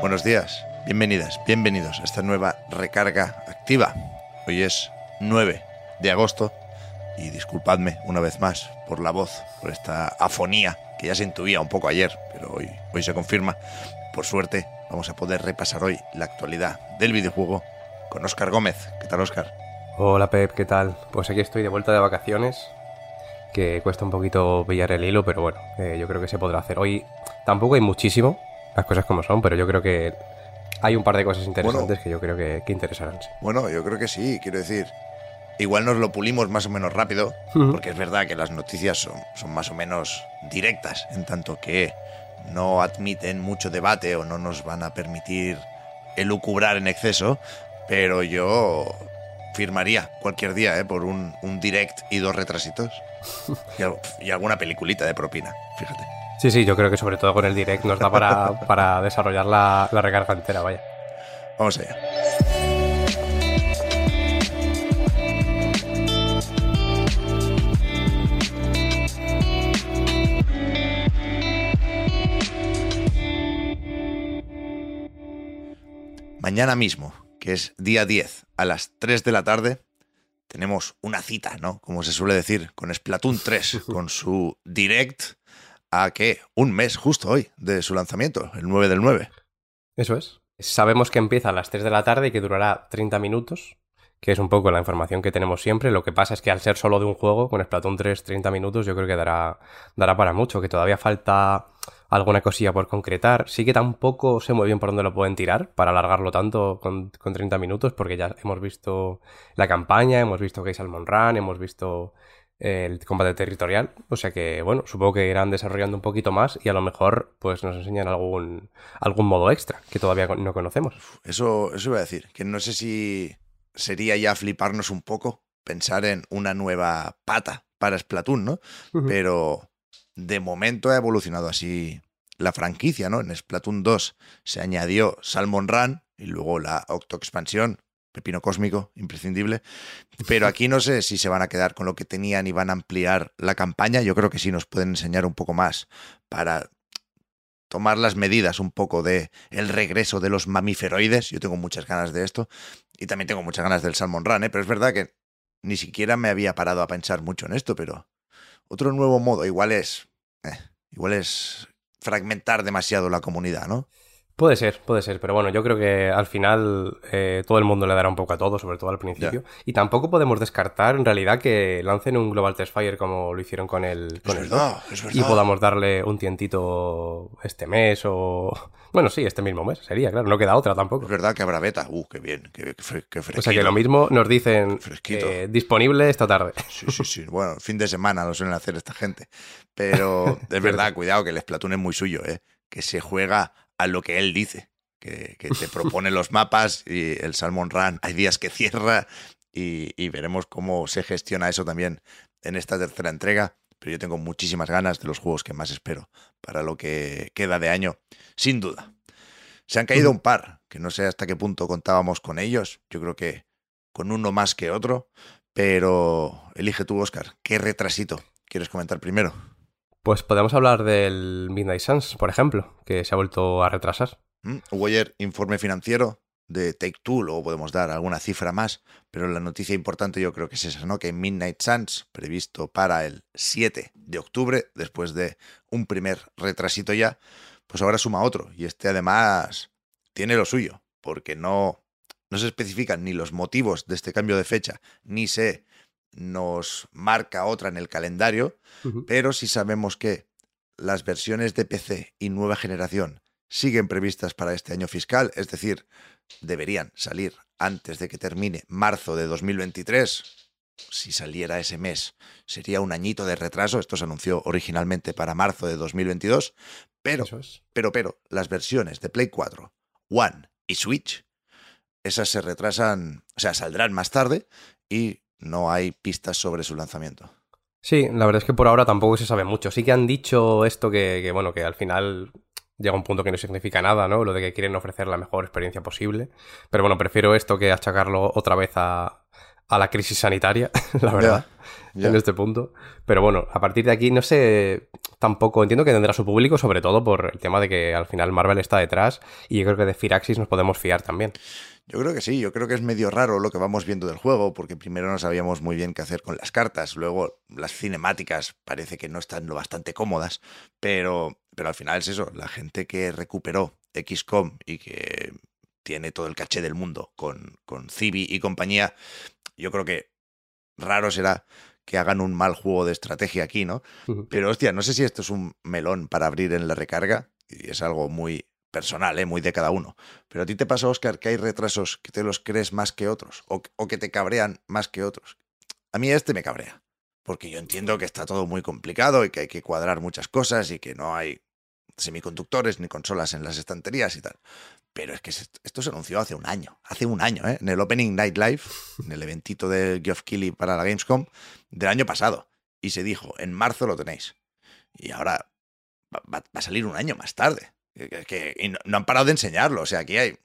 Buenos días, bienvenidas, bienvenidos a esta nueva recarga activa. Hoy es 9 de agosto y disculpadme una vez más por la voz, por esta afonía que ya se intuía un poco ayer, pero hoy, hoy se confirma. Por suerte, vamos a poder repasar hoy la actualidad del videojuego con Óscar Gómez. ¿Qué tal, Óscar? Hola, Pep, ¿qué tal? Pues aquí estoy de vuelta de vacaciones, que cuesta un poquito pillar el hilo, pero bueno, eh, yo creo que se podrá hacer. Hoy tampoco hay muchísimo, las cosas como son, pero yo creo que hay un par de cosas interesantes Bueno. que yo creo que, que interesarán. sí. Bueno, yo creo que sí, quiero decir. Igual nos lo pulimos más o menos rápido, porque es verdad que las noticias son, son más o menos directas, en tanto que no admiten mucho debate o no nos van a permitir elucubrar en exceso, pero yo firmaría cualquier día ¿eh? por un, un direct y dos retrasitos y, y alguna peliculita de propina, fíjate. Sí, sí, yo creo que sobre todo con el direct nos da para, para desarrollar la, la recarga entera, vaya. Vamos allá. Mañana mismo, que es día 10, a las 3 de la tarde, tenemos una cita, ¿no? Como se suele decir, con Splatoon 3, con su direct a que un mes justo hoy de su lanzamiento, el 9 del 9. Eso es. Sabemos que empieza a las 3 de la tarde y que durará 30 minutos, que es un poco la información que tenemos siempre. Lo que pasa es que al ser solo de un juego, con Splatoon 3, 30 minutos, yo creo que dará, dará para mucho, que todavía falta alguna cosilla por concretar. Sí que tampoco sé muy bien por dónde lo pueden tirar para alargarlo tanto con, con 30 minutos, porque ya hemos visto la campaña, hemos visto que hay Salmon Run, hemos visto el combate territorial. O sea que, bueno, supongo que irán desarrollando un poquito más y a lo mejor pues nos enseñan algún, algún modo extra que todavía no conocemos. Eso, eso iba a decir, que no sé si sería ya fliparnos un poco pensar en una nueva pata para Splatoon, ¿no? Pero de momento ha evolucionado así la franquicia, ¿no? En Splatoon 2 se añadió Salmon Run y luego la Octo Expansión, Pepino Cósmico, imprescindible. Pero aquí no sé si se van a quedar con lo que tenían y van a ampliar la campaña. Yo creo que sí nos pueden enseñar un poco más para tomar las medidas un poco de el regreso de los mamíferoides. Yo tengo muchas ganas de esto y también tengo muchas ganas del Salmon Run, ¿eh? pero es verdad que ni siquiera me había parado a pensar mucho en esto, pero otro nuevo modo igual es eh, igual es fragmentar demasiado la comunidad, ¿no? Puede ser, puede ser, pero bueno, yo creo que al final eh, todo el mundo le dará un poco a todo, sobre todo al principio. Y tampoco podemos descartar en realidad que lancen un Global Test Fire como lo hicieron con el, con es el verdad, 2, es y podamos darle un tientito este mes o... Bueno, sí, este mismo mes sería, claro, no queda otra tampoco. Es verdad que habrá beta. Uh, qué bien, qué, qué, fre- qué O sea que fresquito. lo mismo nos dicen Fresquito. eh, disponible esta tarde. Sí, sí, sí. Bueno, fin de semana lo suelen hacer esta gente. Pero es verdad, cuidado, que el Splatoon es muy suyo, ¿eh? Que se juega a lo que él dice. Que, que te propone los mapas y el Salmon Run. Hay días que cierra y, y veremos cómo se gestiona eso también en esta tercera entrega. Pero yo tengo muchísimas ganas de los juegos que más espero para lo que queda de año, sin duda. Se han caído un par, que no sé hasta qué punto contábamos con ellos. Yo creo que con uno más que otro. Pero elige tú, Oscar. ¿Qué retrasito quieres comentar primero? Pues podemos hablar del Midnight Suns, por ejemplo, que se ha vuelto a retrasar. ¿Mm? Ayer informe financiero de Take Two, luego podemos dar alguna cifra más, pero la noticia importante yo creo que es esa, ¿no? Que Midnight Suns, previsto para el 7 de octubre, después de un primer retrasito ya, pues ahora suma otro. Y este además tiene lo suyo, porque no, no se especifican ni los motivos de este cambio de fecha, ni se nos marca otra en el calendario, pero sí sabemos que las versiones de PC y nueva generación siguen previstas para este año fiscal, es decir, deberían salir antes de que termine marzo de 2023. si saliera ese mes, sería un añito de retraso. Esto se anunció originalmente para marzo de 2022, pero, pero, pero, las versiones de Play 4, One y Switch, esas se retrasan, o sea, saldrán más tarde y no hay pistas sobre su lanzamiento. Sí, la verdad es que por ahora tampoco se sabe mucho. Sí que han dicho esto que, que, bueno, que al final llega un punto que no significa nada, ¿no? Lo de que quieren ofrecer la mejor experiencia posible. Pero bueno, prefiero esto que achacarlo otra vez a, a la crisis sanitaria, la verdad, en este punto. Pero bueno, a partir de aquí no sé, tampoco entiendo que tendrá su público, sobre todo por el tema de que al final Marvel está detrás y yo creo que de Firaxis nos podemos fiar también. Yo creo que sí, yo creo que es medio raro lo que vamos viendo del juego, porque primero no sabíamos muy bien qué hacer con las cartas, luego las cinemáticas parece que no están lo bastante cómodas, pero, pero al final es eso, la gente que recuperó XCOM y que tiene todo el caché del mundo con, con Civi y compañía, yo creo que raro será que hagan un mal juego de estrategia aquí, ¿no? Pero hostia, no sé si esto es un melón para abrir en la recarga, y es algo muy personal, ¿eh? muy de cada uno. Pero a ti te pasa, Oscar, que hay retrasos que te los crees más que otros, o, o que te cabrean más que otros. A mí este me cabrea, porque yo entiendo que está todo muy complicado y que hay que cuadrar muchas cosas y que no hay semiconductores ni consolas en las estanterías y tal. Pero es que esto se anunció hace un año, hace un año, ¿eh? en el Opening Night Live, en el eventito de Geoff Keighley para la Gamescom del año pasado. Y se dijo, en marzo lo tenéis. Y ahora va, a salir un año más tarde. Que, y no, han parado de enseñarlo. O sea, aquí hay,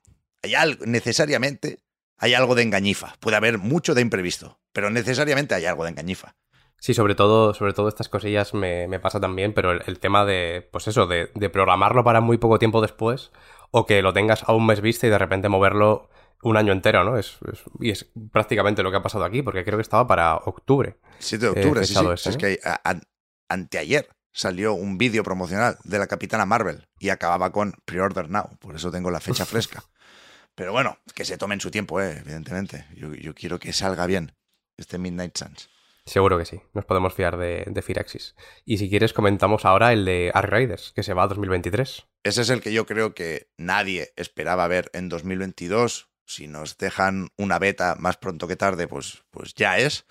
hay algo, necesariamente hay algo de engañifa. Puede haber mucho de imprevisto, pero necesariamente hay algo de engañifa. Sí, sobre todo, sobre todo estas cosillas me, me pasa también, pero el, tema de, pues eso, de, de, programarlo para muy poco tiempo después, o que lo tengas a un mes vista y de repente moverlo un año entero, ¿no? Es, y es prácticamente lo que ha pasado aquí, porque creo que estaba para octubre. 7 de octubre, sí, sí. es que anteayer salió un vídeo promocional de la Capitana Marvel y acababa con Pre-Order Now, por eso tengo la fecha fresca. Pero bueno, que se tomen su tiempo, eh, evidentemente. Yo, yo, quiero que salga bien este Midnight Suns. Seguro que sí, nos podemos fiar de, de Firaxis. Y si quieres comentamos ahora el de Ark Raiders, que se va a 2023. Ese es el que yo creo que nadie esperaba ver en 2022. Si nos dejan una beta más pronto que tarde, pues, pues ya es.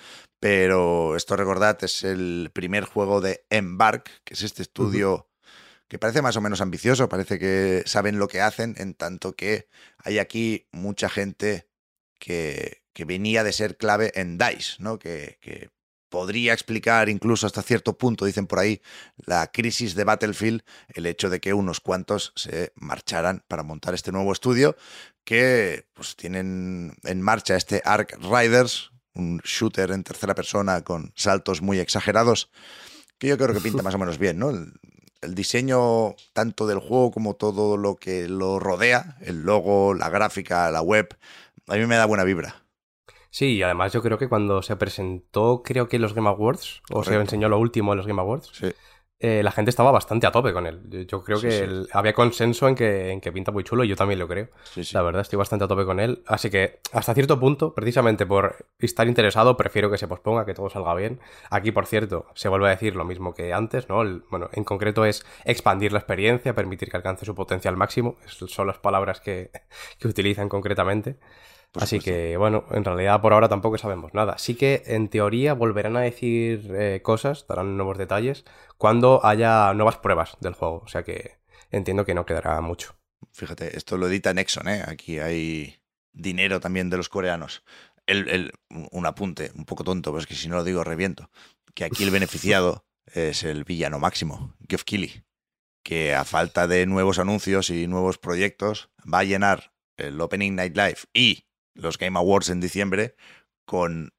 Pero esto recordad, es el primer juego de Embark, que es este estudio que parece más o menos ambicioso, parece que saben lo que hacen, en tanto que hay aquí mucha gente que, que venía de ser clave en DICE, ¿no? Que, que podría explicar incluso hasta cierto punto, dicen por ahí, la crisis de Battlefield, el hecho de que unos cuantos se marcharan para montar este nuevo estudio, que pues tienen en marcha este Ark Riders, un shooter en tercera persona con saltos muy exagerados, que yo creo que pinta más o menos bien, ¿no? El, el diseño tanto del juego como todo lo que lo rodea, el logo, la gráfica, la web, a mí me da buena vibra. Sí, y además yo creo que cuando se presentó, creo que los Game Awards, o se enseñó lo último en los Game Awards, eh, la gente estaba bastante a tope con él. Yo creo que había consenso en que, en que pinta muy chulo y yo también lo creo. La verdad, estoy bastante a tope con él. Así que hasta cierto punto, precisamente por estar interesado, prefiero que se posponga, que todo salga bien. Aquí, por cierto, se vuelve a decir lo mismo que antes, ¿no? bueno, en concreto es expandir la experiencia, permitir que alcance su potencial máximo. son las palabras que, que utilizan concretamente. Así que, bueno, en realidad por ahora tampoco sabemos nada. Sí que en teoría volverán a decir eh, cosas, darán nuevos detalles, cuando haya nuevas pruebas del juego. O sea que entiendo que no quedará mucho. Fíjate, esto lo edita Nexon, ¿eh? Aquí hay dinero también de los coreanos. El, un apunte, un poco tonto, pero es que si no lo digo reviento. Que aquí el beneficiado es el villano máximo, Geoff Keighley, que a falta de nuevos anuncios y nuevos proyectos va a llenar el Opening Night Live y los Game Awards en diciembre con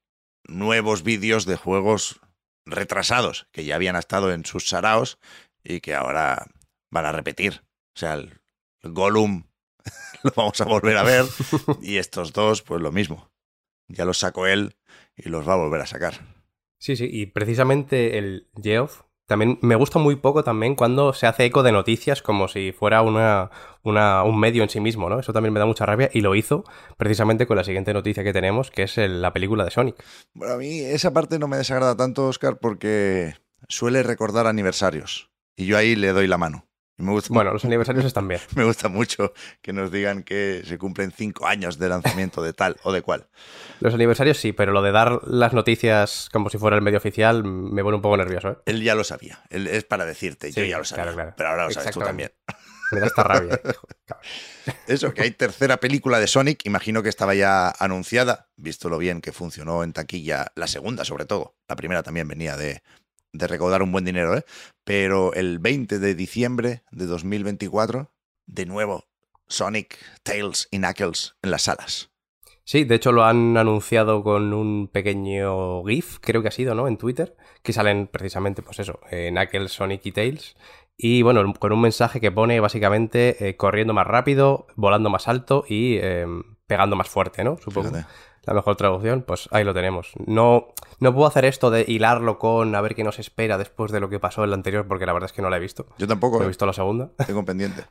nuevos vídeos de juegos retrasados que ya habían estado en sus saraos y que ahora van a repetir. O sea, el, Gollum lo vamos a volver a ver y estos dos, pues lo mismo. Ya los sacó él y los va a volver a sacar. Sí, sí, y precisamente el Geoff también me gusta muy poco también cuando se hace eco de noticias como si fuera una, un medio en sí mismo, ¿no? Eso también me da mucha rabia y lo hizo precisamente con la siguiente noticia que tenemos, que es la película de Sonic. Bueno, a mí esa parte no me desagrada tanto, Oscar, porque suele recordar aniversarios y yo ahí le doy la mano. Me gusta, Bueno, los aniversarios están bien. me gusta mucho que nos digan que se cumplen cinco años de lanzamiento de tal o de cual. Los aniversarios sí, pero lo de dar las noticias como si fuera el medio oficial me pone un poco nervioso, ¿eh? Él ya lo sabía. Él es para decirte, yo Sí, ya lo sabía. claro, claro. Pero ahora lo sabes tú también. Me da esta rabia. hijo. Eso, que hay tercera película de Sonic, imagino que estaba ya anunciada, visto lo bien que funcionó en taquilla, la segunda sobre todo. La primera también venía de, de recaudar un buen dinero, ¿eh? Pero el 20 de diciembre de 2024, de nuevo, Sonic, Tails y Knuckles en las salas. Sí, de hecho lo han anunciado con un pequeño GIF, creo que ha sido, ¿no? En Twitter, que salen precisamente, pues eso, eh, Knuckles, Sonic y Tails. Y bueno, con un mensaje que pone básicamente eh, corriendo más rápido, volando más alto y eh, pegando más fuerte, ¿no? Supongo. Fíjate. La mejor traducción, pues ahí lo tenemos. No, no puedo hacer esto de hilarlo con a ver qué nos espera después de lo que pasó en la anterior, porque la verdad es que no la he visto. Yo tampoco, No he ¿eh? visto la segunda. tengo pendiente.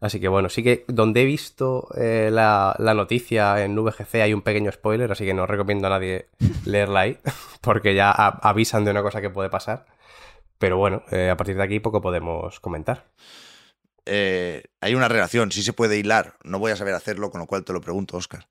Así que bueno, sí que donde he visto eh, la, la noticia en VGC hay un pequeño spoiler, así que no recomiendo a nadie leerla ahí, porque ya a- avisan de una cosa que puede pasar. Pero bueno, eh, a partir de aquí poco podemos comentar. Eh, hay una relación, sí se puede hilar. No voy a saber hacerlo, con lo cual te lo pregunto, Oscar.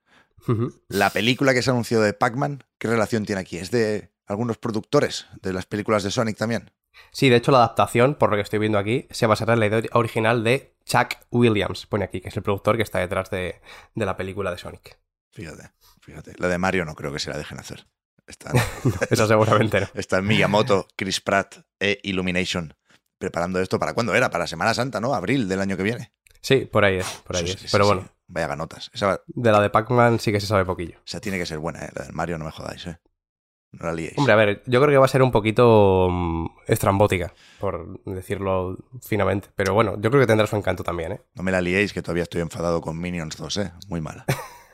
La película que se anunció de Pac-Man, ¿qué relación tiene aquí? ¿Es de algunos productores de las películas de Sonic también? Sí, de hecho la adaptación, por lo que estoy viendo aquí, se basará en la idea original de Chuck Williams, pone aquí, que es el productor que está detrás de, de la película de Sonic. Fíjate, fíjate. La de Mario no creo que se la dejen hacer. Están, Eso seguramente no. están Miyamoto, Chris Pratt e Illumination preparando esto. ¿Para cuándo era? Para Semana Santa, ¿no? Abril del año que viene. Sí, por ahí es, por ahí Sí, es. sí, Pero sí. bueno, Vaya ganotas. Esa, va- de la de Pac-Man sí que se sabe poquillo. esa tiene que ser buena, ¿eh? La del Mario no me jodáis, ¿eh? No la liéis. Hombre, a ver, yo creo que va a ser un poquito mm, estrambótica, por decirlo finamente. Pero bueno, yo creo que tendrá su encanto también, ¿eh? No me la liéis, que todavía estoy enfadado con Minions 2, ¿eh? Muy mala.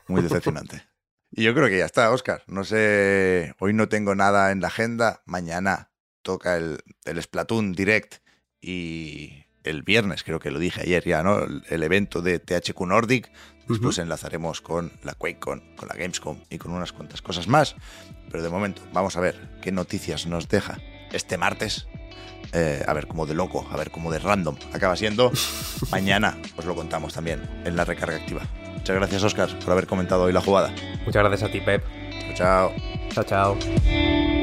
Muy decepcionante. Y yo creo que ya está, Oscar. No sé, hoy no tengo nada en la agenda. Mañana toca el, el Splatoon Direct y el viernes, creo que lo dije ayer ya, ¿no? El, el evento de THQ Nordic. Después enlazaremos con la QuakeCon, con la Gamescom y con unas cuantas cosas más. Pero de momento, vamos a ver qué noticias nos deja este martes. Eh, a ver cómo de loco, a ver cómo de random acaba siendo. Mañana os lo contamos también en la recarga activa. Muchas gracias, Oscar, por haber comentado hoy la jugada. Muchas gracias a ti, Pep. Chao, chao. Chao, chao.